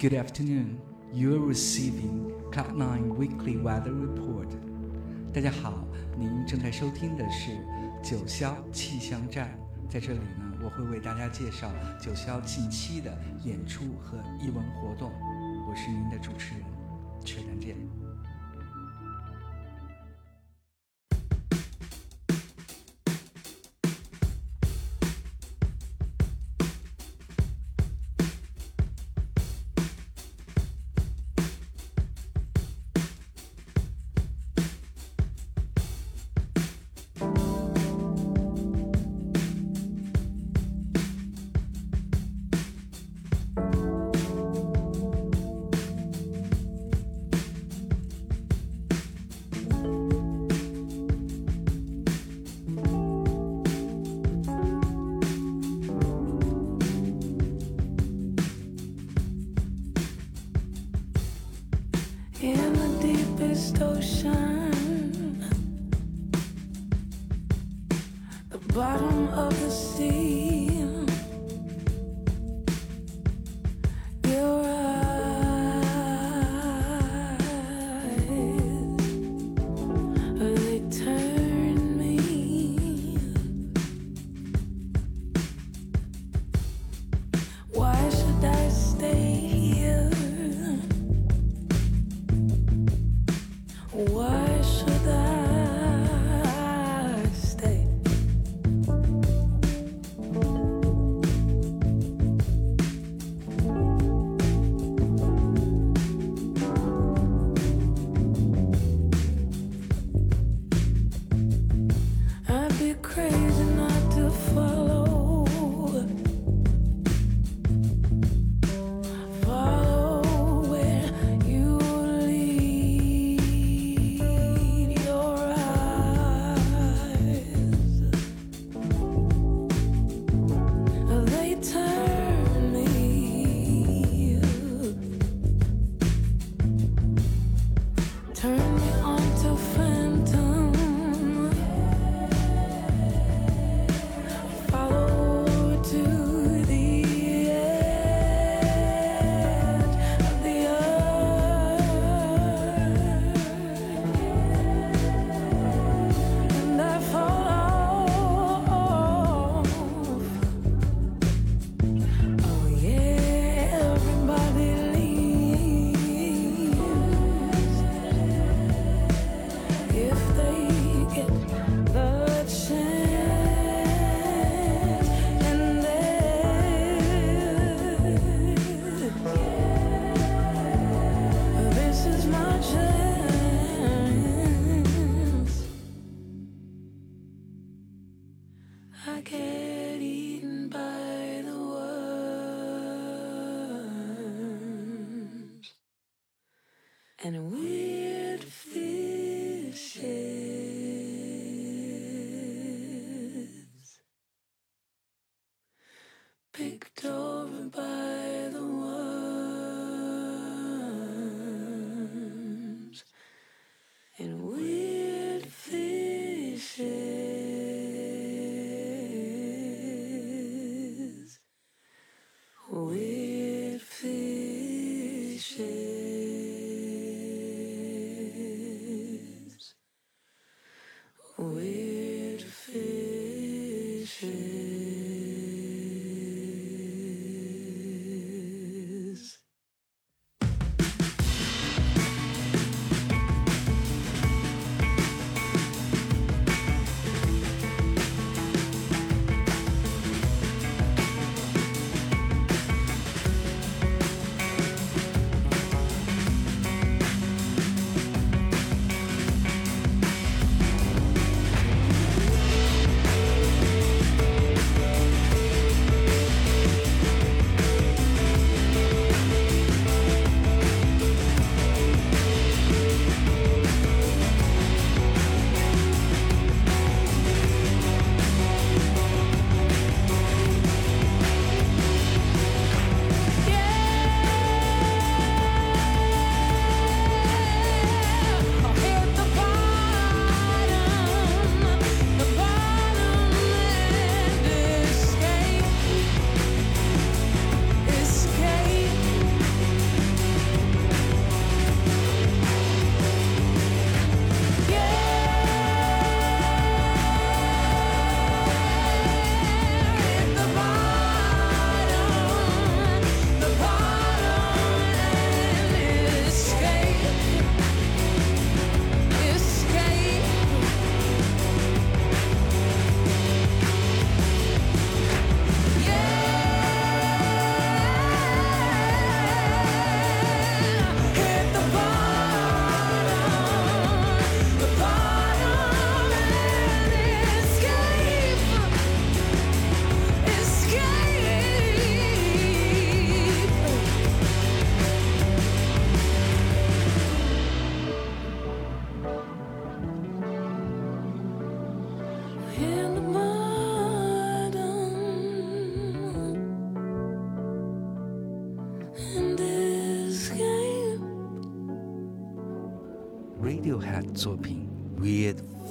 Good afternoon. You are receiving Cloud9 Weekly Weather Report. 大家好，您正在收听的是九霄气象站。在这里呢，我会为大家介绍九霄近期的演出和艺文活动。我是您的主持人，曲丹健。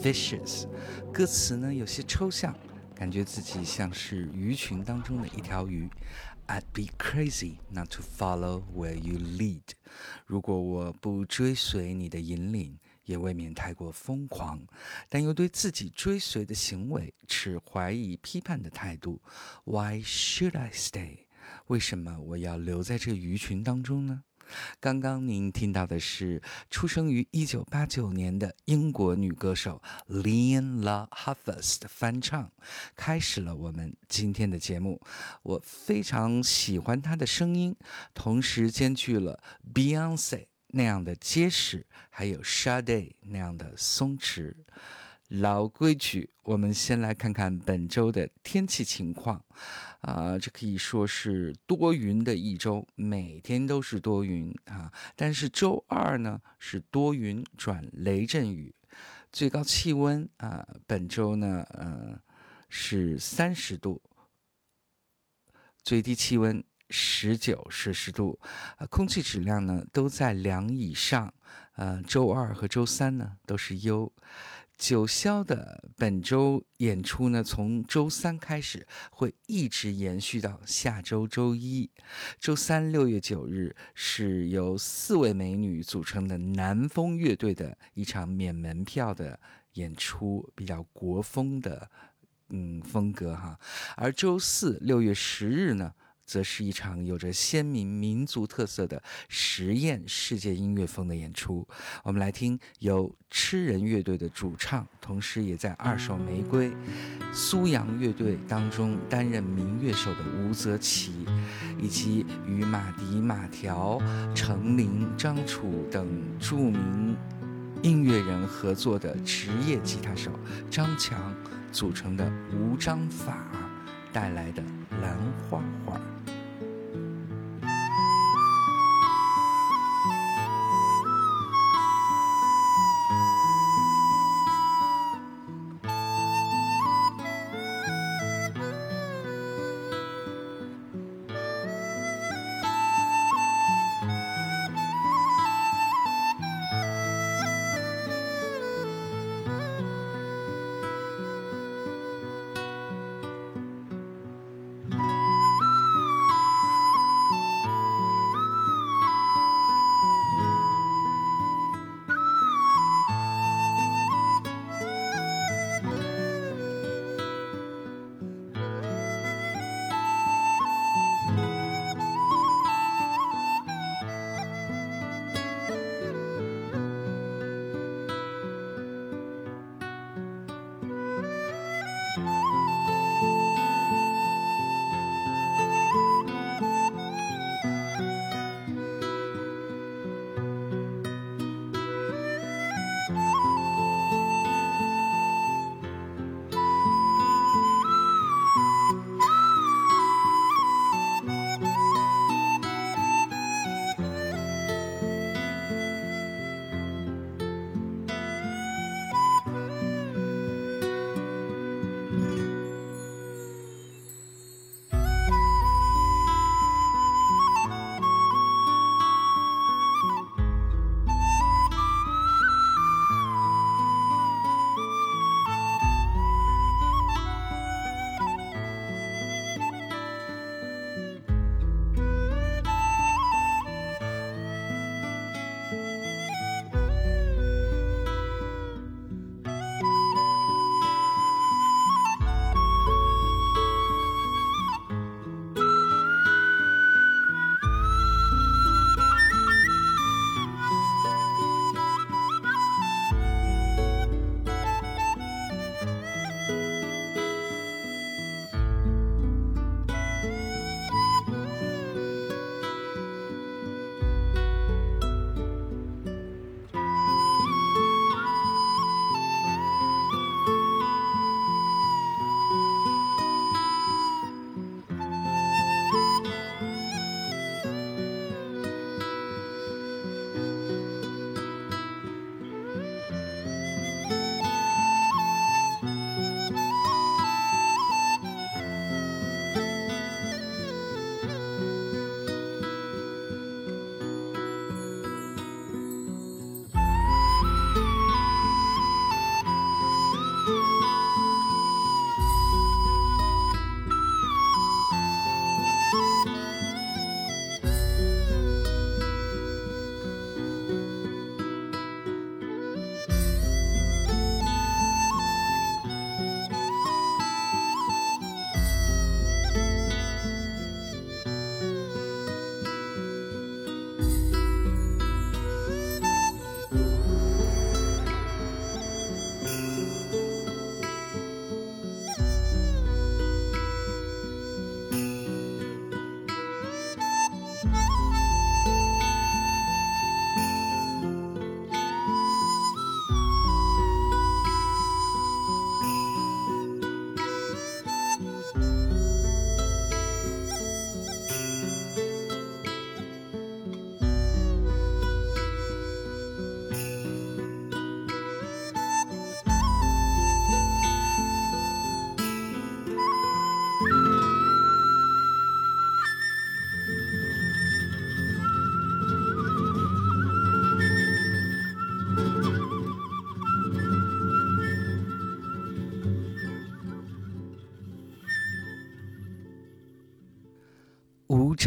Weird Fishes》，歌词呢有些抽象，感觉自己像是鱼群当中的一条鱼。I'd be crazy not to follow where you lead。如果我不追随你的引领，也未免太过疯狂，但又对自己追随的行为持怀疑、批判的态度。Why should I stay？为什么我要留在这鱼群当中呢？刚刚您听到的是出生于一九八九年的英国女歌手 Leon La Havas 的翻唱，开始了我们今天的节目。我非常喜欢她的声音，同时兼具了 Beyonce 那样的结实，还有 Shade 那样的松弛。老规矩，我们先来看看本周的天气情况。啊，这可以说是多云的一周，每天都是多云啊。但是周二呢是多云转雷阵雨，最高气温啊，本周呢，呃，是三十度，最低气温十九摄氏度，啊，空气质量呢都在良以上。呃，周二和周三呢都是优。九霄的本周演出呢，从周三开始会一直延续到下周周一。周三六月九日是由四位美女组成的南风乐队的一场免门票的演出，比较国风的嗯风格哈。而周四六月十日呢？则是一场有着鲜明民族特色的实验世界音乐风的演出。我们来听由吃人乐队的主唱，同时也在二手玫瑰、苏阳乐队当中担任民乐手的吴泽奇，以及与马迪、马条、程琳、张楚等著名音乐人合作的职业吉他手张强组成的无章法带来的兰花花。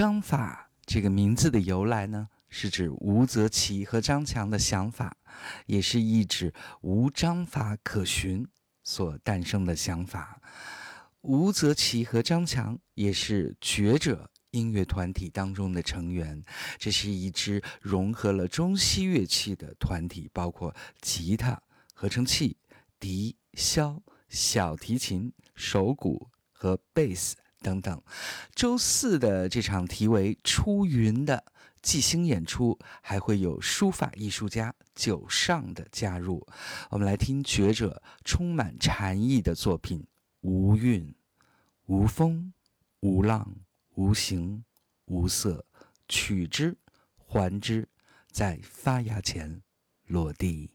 章法这个名字的由来呢，是指吴则奇和张强的想法，也是意指无章法可循所诞生的想法。吴则奇和张强也是觉者音乐团体当中的成员，这是一支融合了中西乐器的团体，包括吉他、合成器、笛、箫、小提琴、手鼓和贝斯。等等，周四的这场题为“出云”的即兴演出，还会有书法艺术家九上的加入。我们来听觉者充满禅意的作品：无韵、无风、无浪、无形、无色，取之，还之，在发芽前落地。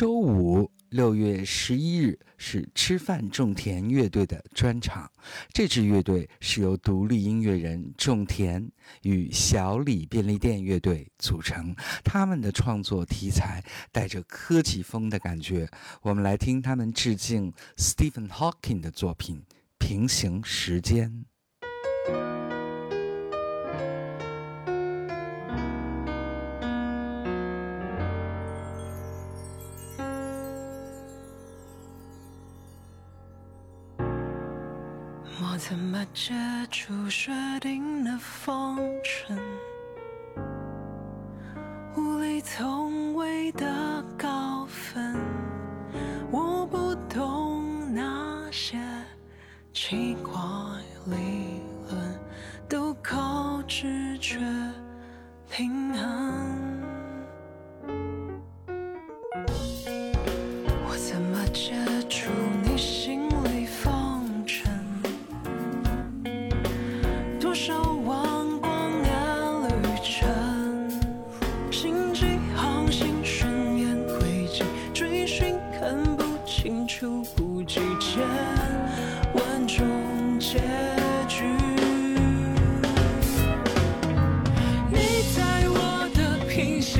周五六月十一日是吃饭种田乐队的专场这支乐队是由独立音乐人种田与小李便利店乐队组成。他们的创作题材带着科技风的感觉我们来听他们致敬 stephen hawking 的作品平行时间。怎么解除设定的风尘？物理从未得高分我不懂那些奇怪。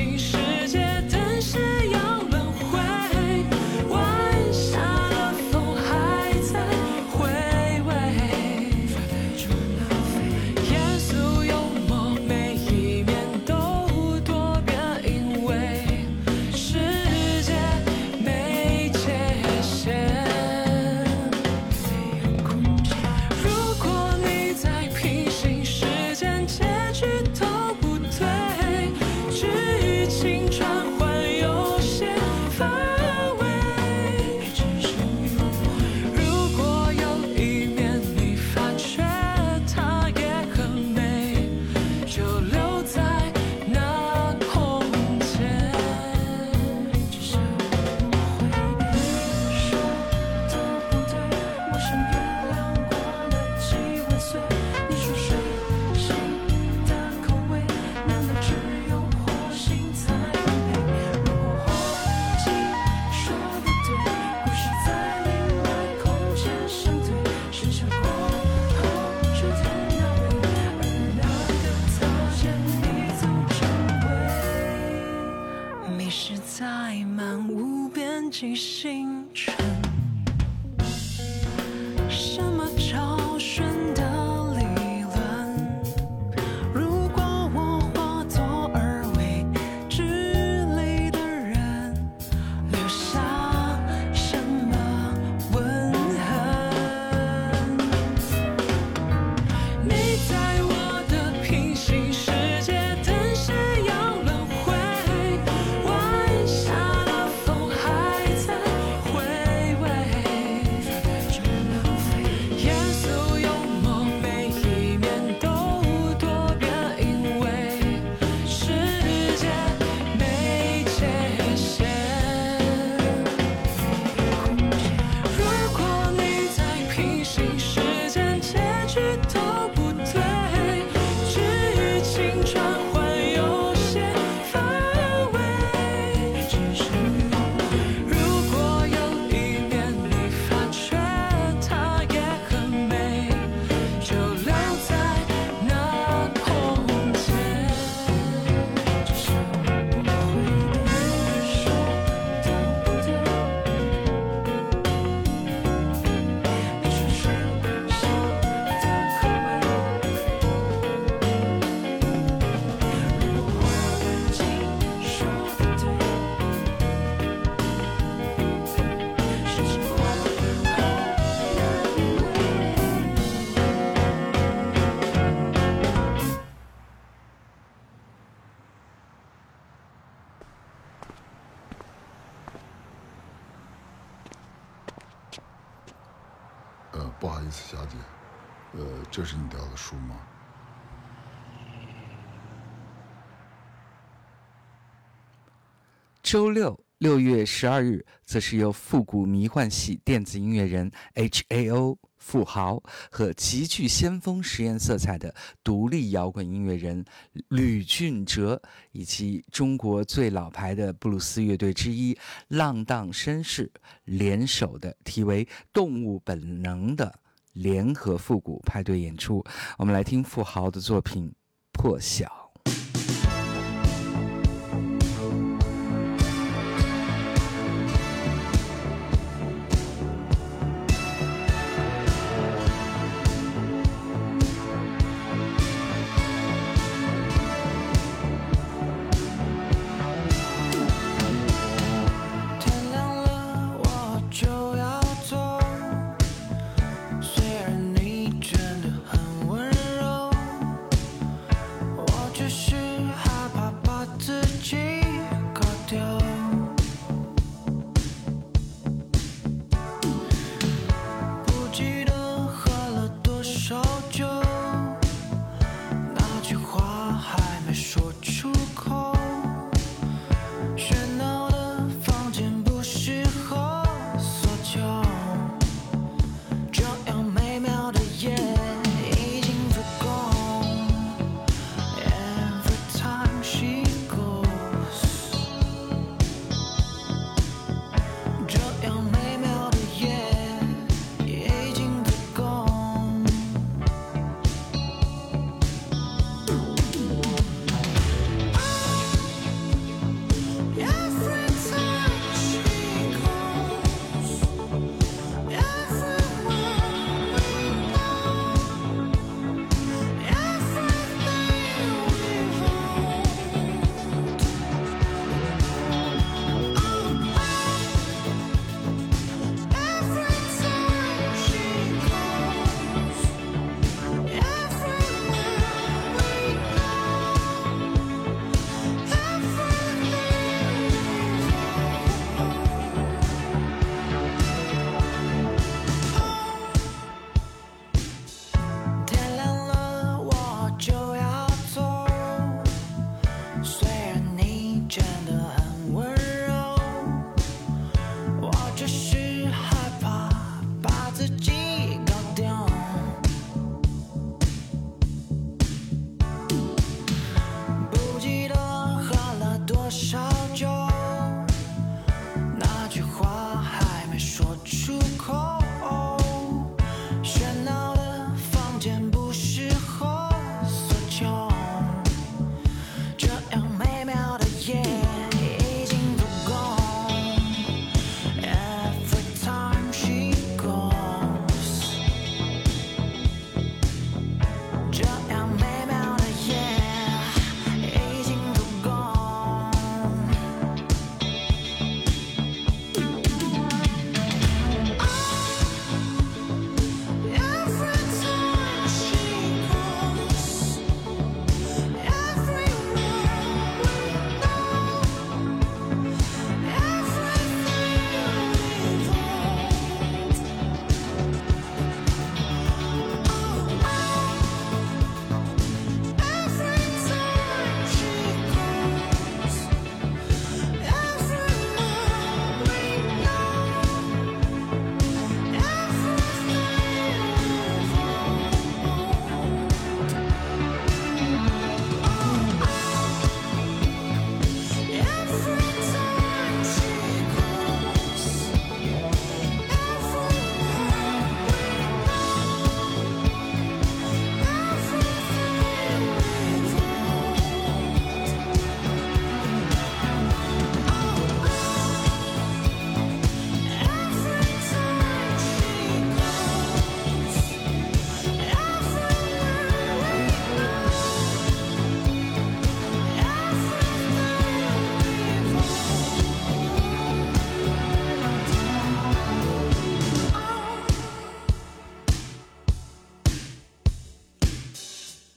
station. 周六六月十二日则是由复古迷幻系电子音乐人 hao 富豪和极具先锋实验色彩的独立摇滚音乐人吕俊哲以及中国最老牌的布鲁斯乐队之一浪荡绅士联手的题为动物本能的联合复古派对演出。我们来听富豪的作品破晓。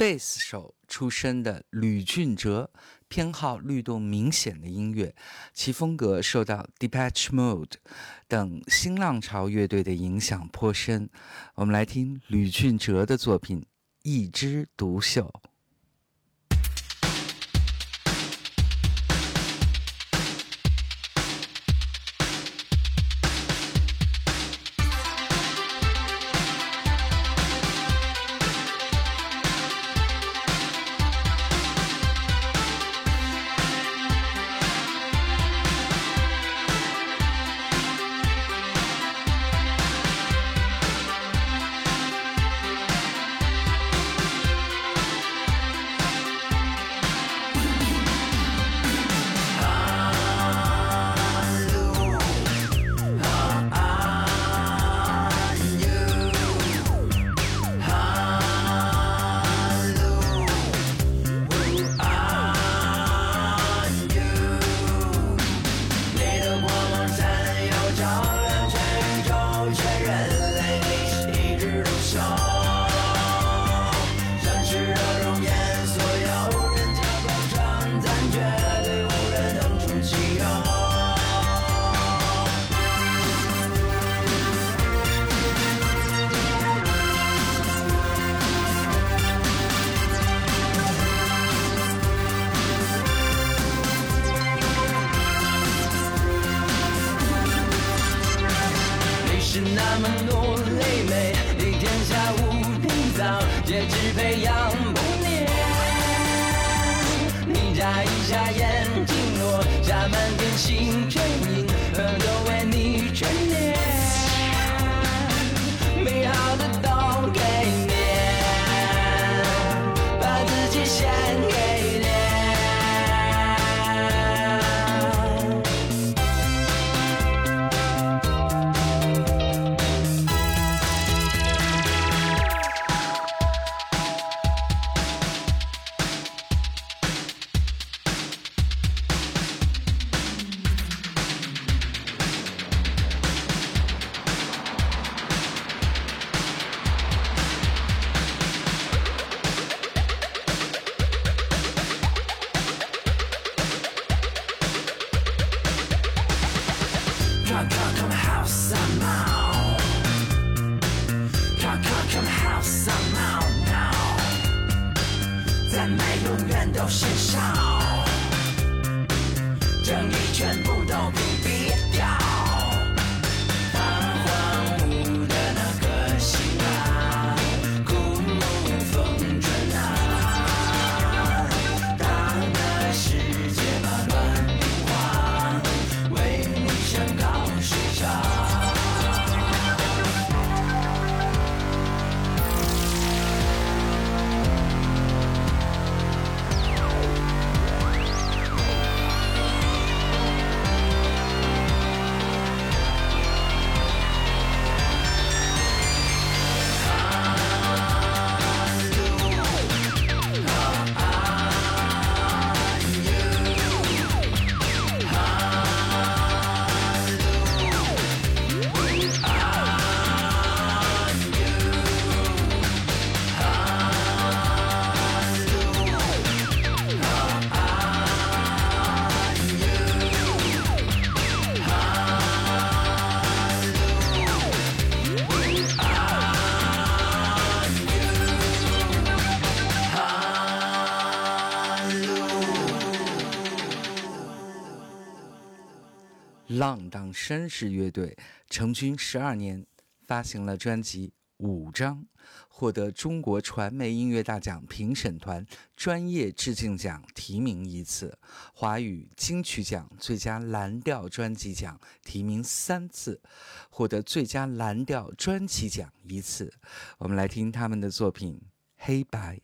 贝斯手出身的吕俊哲偏好律动明显的音乐，其风格受到 d e p a t c h Mode 等新浪潮乐队的影响颇深。我们来听吕俊哲的作品《一枝独秀》。绅士乐队成军十二年发行了专辑五张获得中国传媒音乐大奖评审团专业致敬奖提名一次华语金曲奖最佳蓝调专辑奖提名三次获得最佳蓝调专辑奖一次。我们来听他们的作品黑白。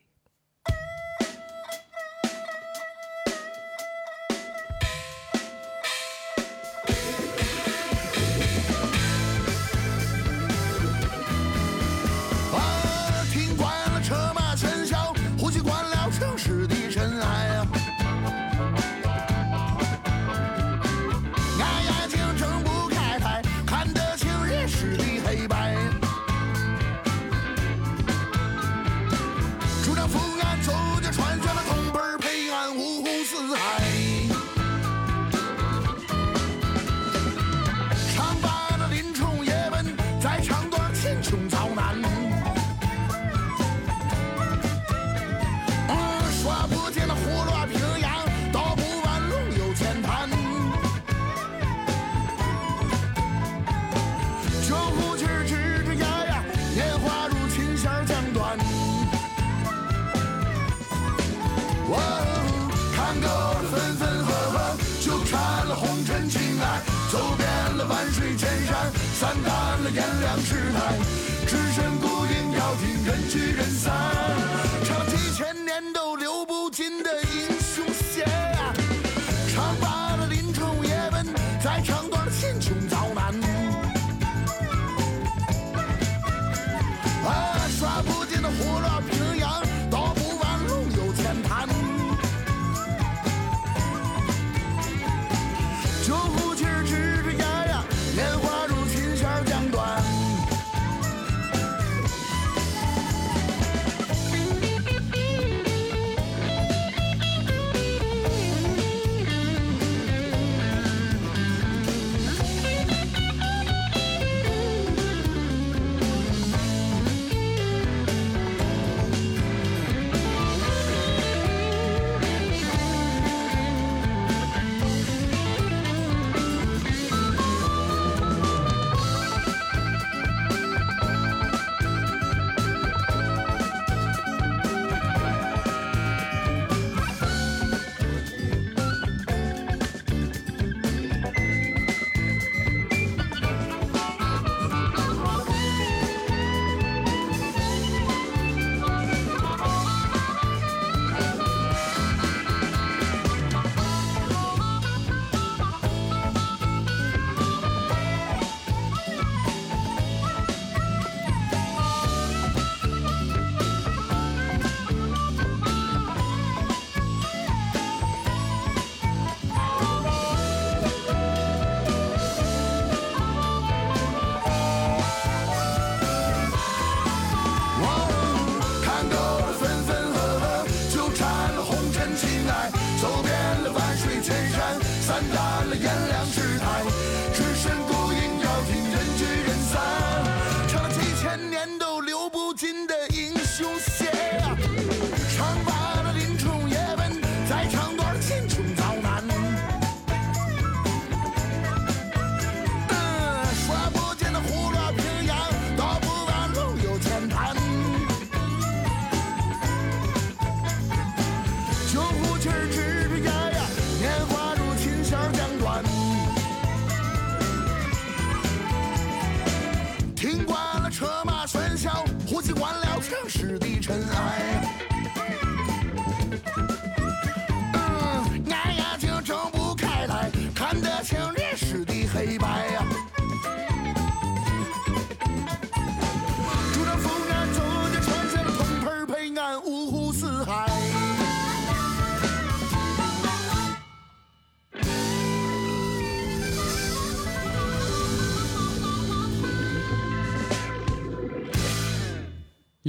城市的尘埃。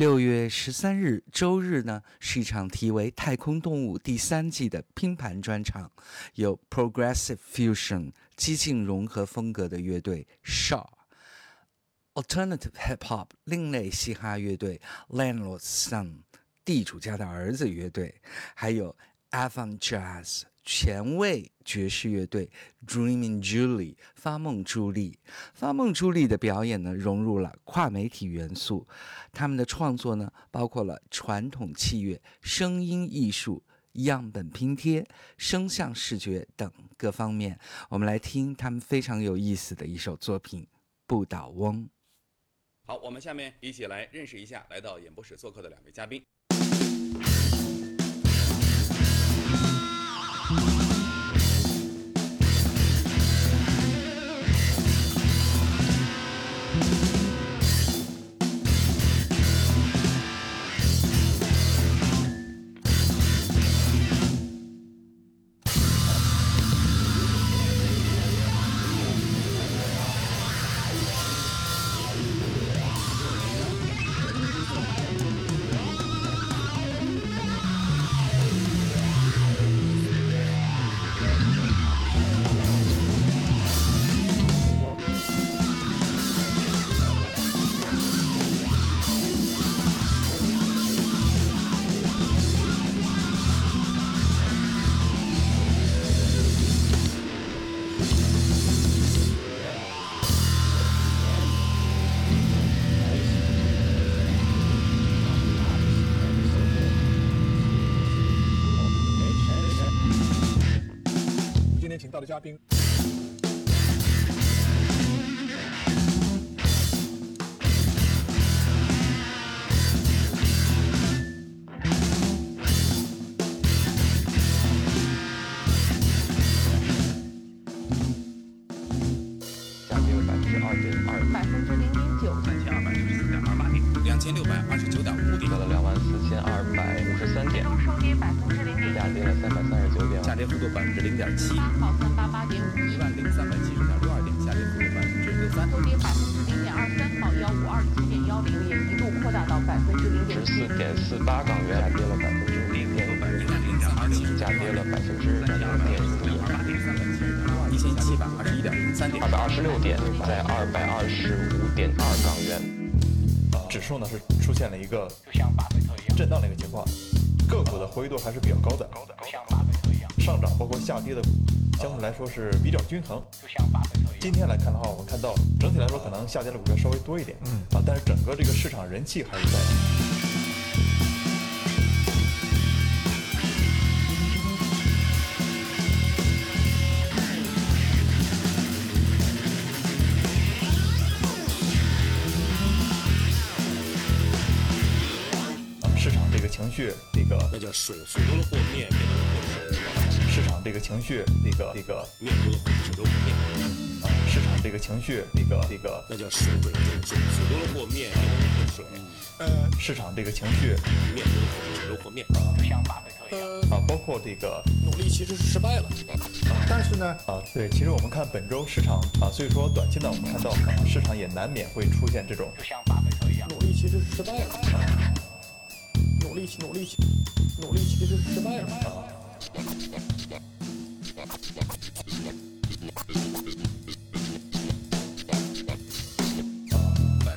六月十三日周日呢，是一场题为《太空动物》第三季的拼盘专场，有 Progressive Fusion 激进融合风格的乐队 Shaw。Alternative Hip Hop 另类嘻哈乐队 Landlord's Son 地主家的儿子乐队，还有 Avant Jazz 前卫爵士乐队 Dreaming Julie 发梦朱莉。发梦朱莉的表演呢，融入了跨媒体元素，他们的创作呢，包括了传统器乐、声音艺术。样本拼贴、声像视觉等各方面，我们来听他们非常有意思的一首作品《不倒翁》。好，我们下面一起来认识一下来到演播室做客的两位嘉宾。嘉宾，是比较均衡。今天来看的话，我们看到整体来说可能下跌的股票稍微多一点，嗯。啊，但是整个这个市场人气还是在。市场这个情绪，这个那叫水，水多了和面，面多了。和水，市场这个情绪，这个这个面多水多面，啊，市场这个情绪，这个这个那叫水水水，水多了和面，面水，市场这个情绪面多了和水多了和面。啊，包括这个努力其实是失败了，但是呢，啊，对，其实我们看本周市场啊，所以说短期呢，我们看到啊，市场也难免会出现这种就像巴菲特一样努力其实是失败了，努力努力努力其实是失败了。百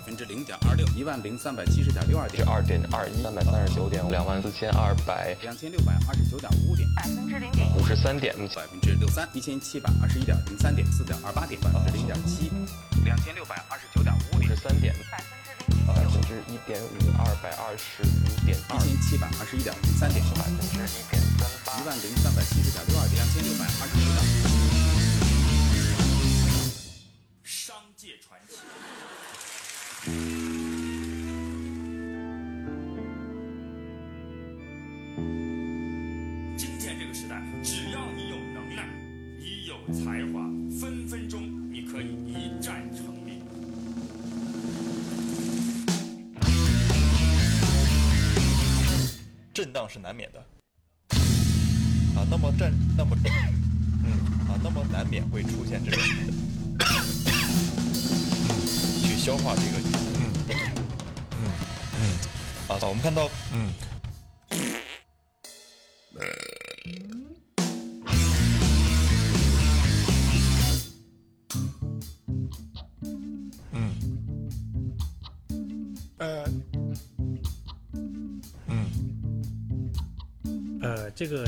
分之零点二六，一万零三百七十点六二点，是二点二一，三百三十九点，两万四千二百两千六百二十九点五点，百分之零点五十三点，百分之六三，一千七百二十一点零三点，四点二八点，百分之零点七，两千六百二十九点五点。五十，三点，百分之零点百分之一点五，二百二十五点二一，千七百二十一点零三点，百分之一点三。八一。万零三百七十点六二，两千六百二十九点。商界传奇。今天这个时代，只要你有能耐，你有才华，分分钟你可以一战成名。震荡是难免的啊。那么战，那么嗯啊，那么难免会出现这种去消化这个嗯嗯嗯啊，我们看到，嗯，嗯，呃，嗯，呃，这个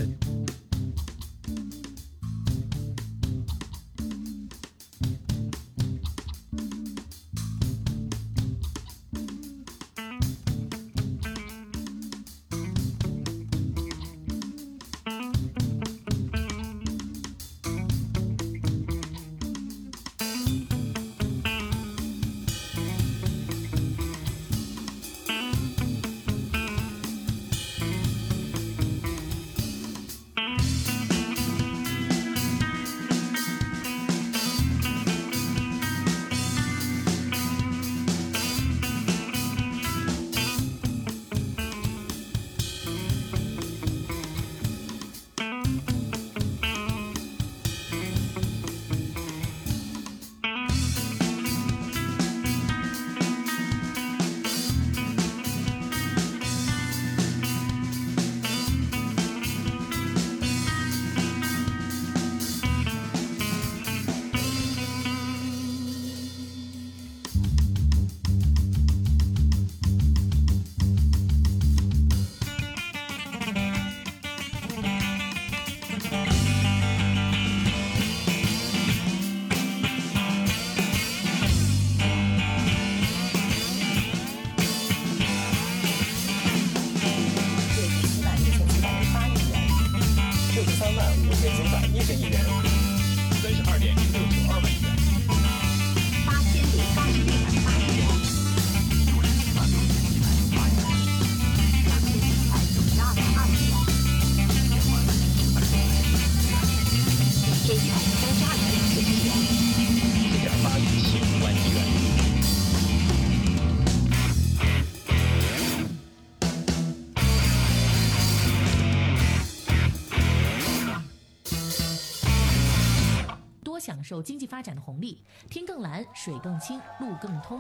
受经济发展的红利，天更蓝，水更清，路更通。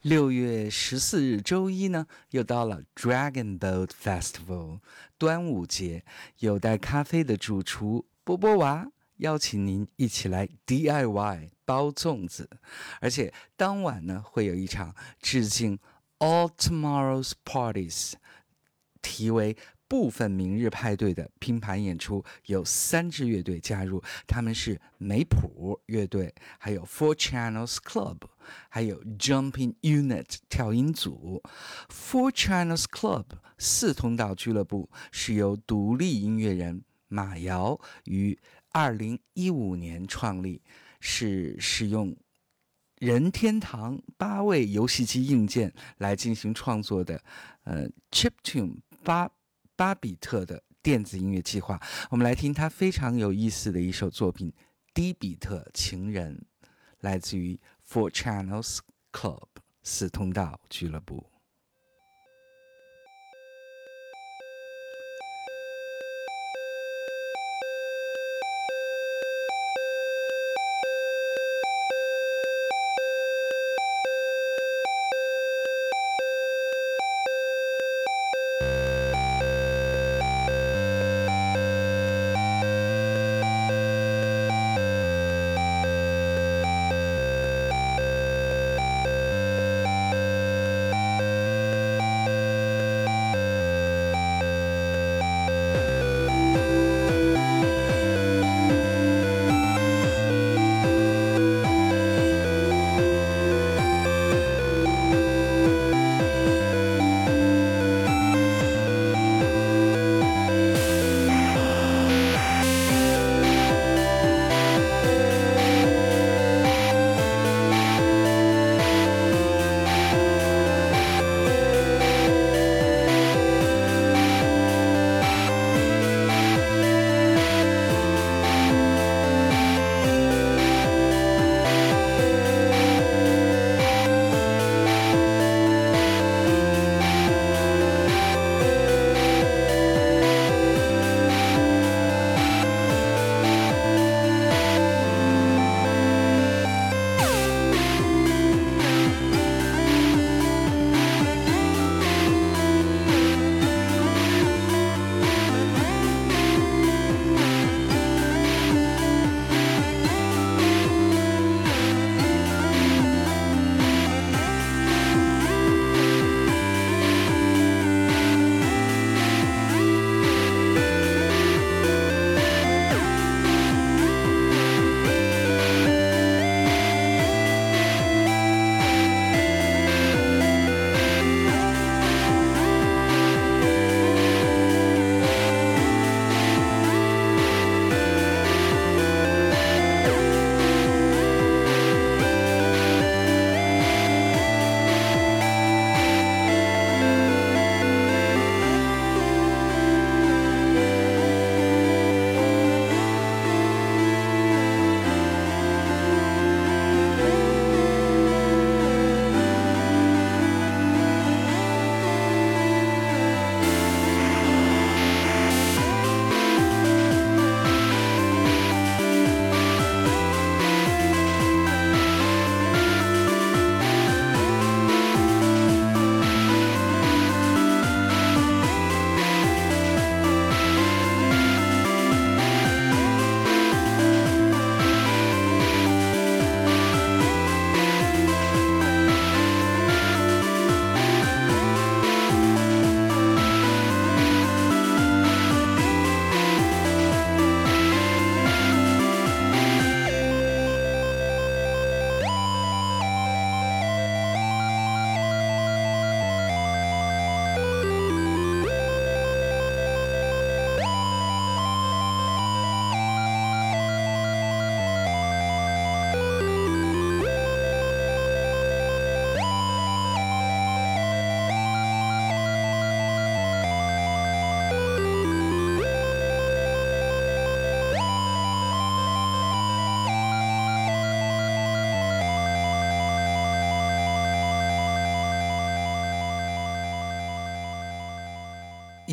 六月十四日周一呢，又到了 Dragon Boat Festival 端午节。有带咖啡的主厨波波娃邀请您一起来 DIY 包粽子，而且当晚呢会有一场致敬 All Tomorrow's Parties，题为部分明日派对的拼盘演出，有三支乐队加入，他们是梅普乐队，还有 Four Channels Club，还有 Jumping Unit 跳音组。Four Channels Club 四通道俱乐部是由独立音乐人马瑶于二零一五年创立，是使用任天堂八位游戏机硬件来进行创作的，呃，Chiptune 八巴比特的电子音乐计划。我们来听他非常有意思的一首作品《低比特情人》，来自于 Four Channels Club 四通道俱乐部。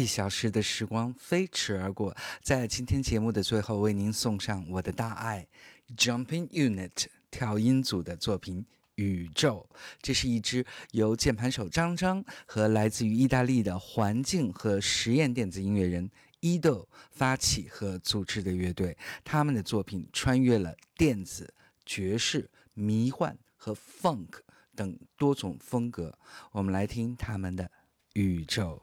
一小时的时光飞驰而过，在今天节目的最后，为您送上我的大爱 Jumping Unit 跳音组的作品。宇宙，这是一支由键盘手张张和来自于意大利的环境和实验电子音乐人伊豆发起和组织的乐队。他们的作品穿越了电子、爵士、迷幻和 funk 等多种风格。我们来听他们的《宇宙》。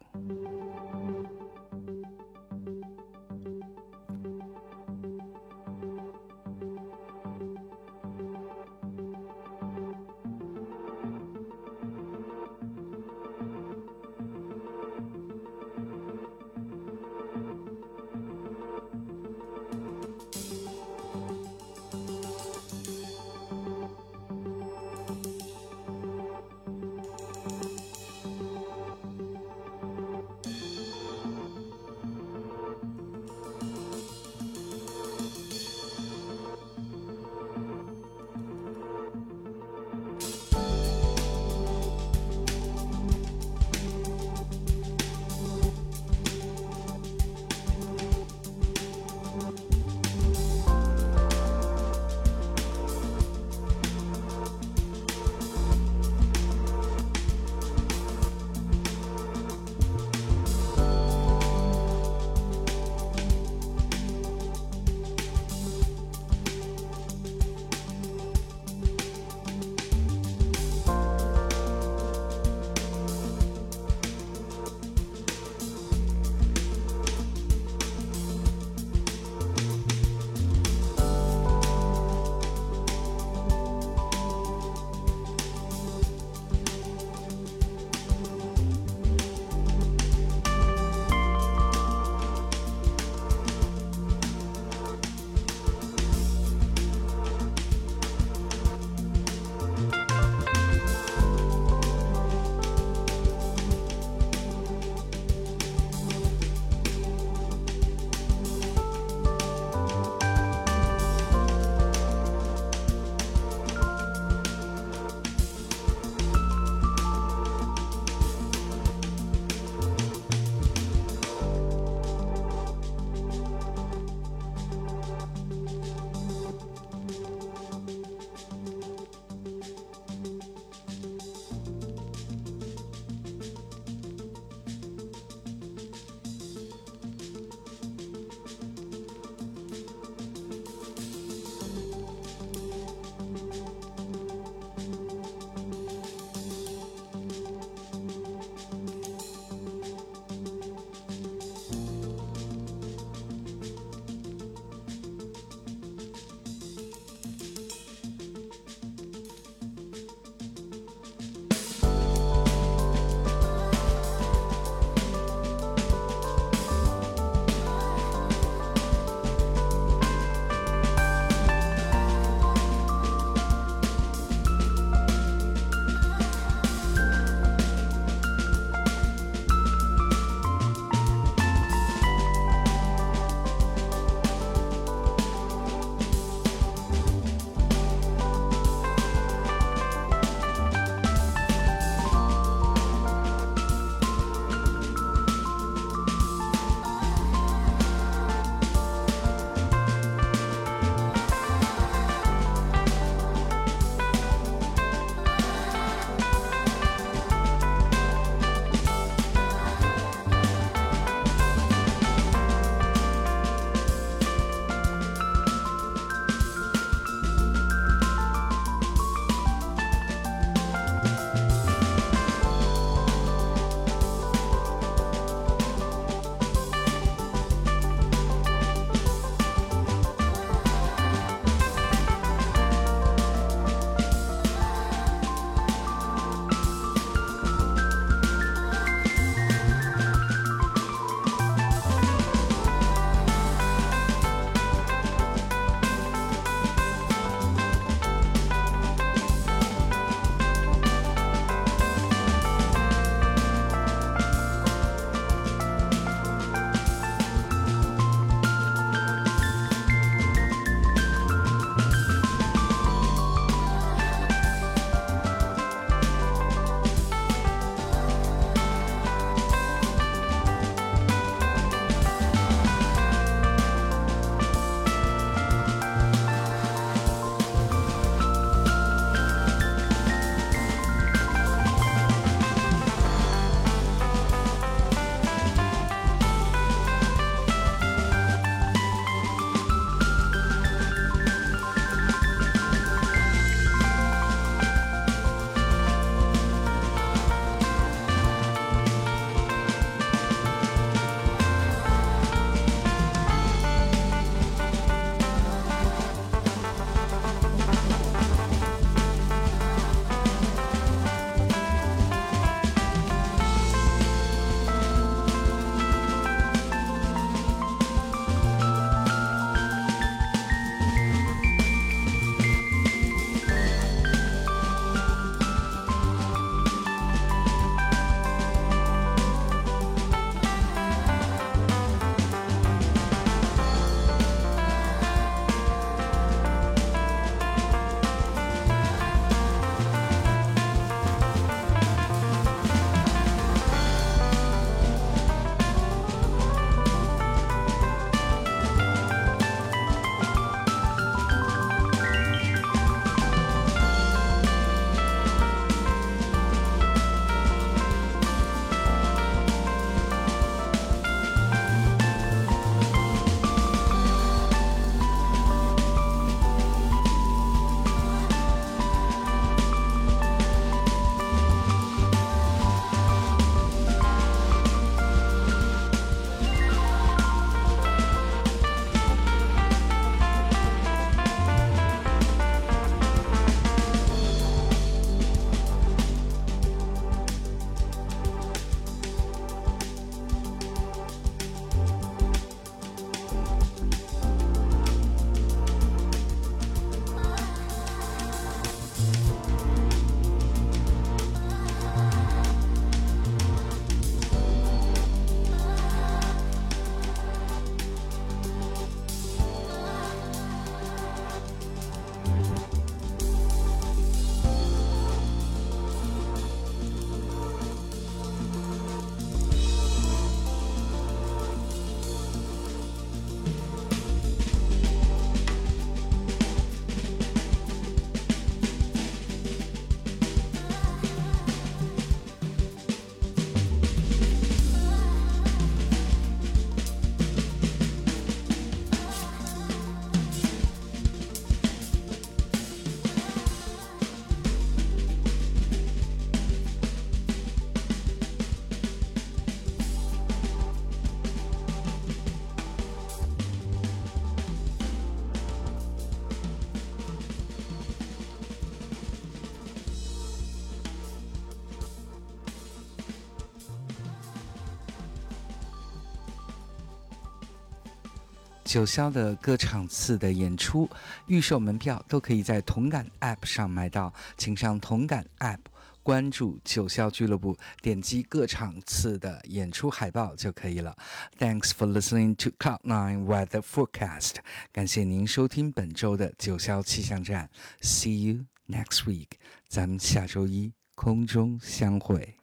九霄的各场次的演出，预售门票都可以在同感 App 上买到，请上同感 App 关注九霄俱乐部，点击各场次的演出海报就可以了。Thanks for listening to Cloud Nine Weather Forecast，感谢您收听本周的九霄气象站。See you next week，咱们下周一空中相会。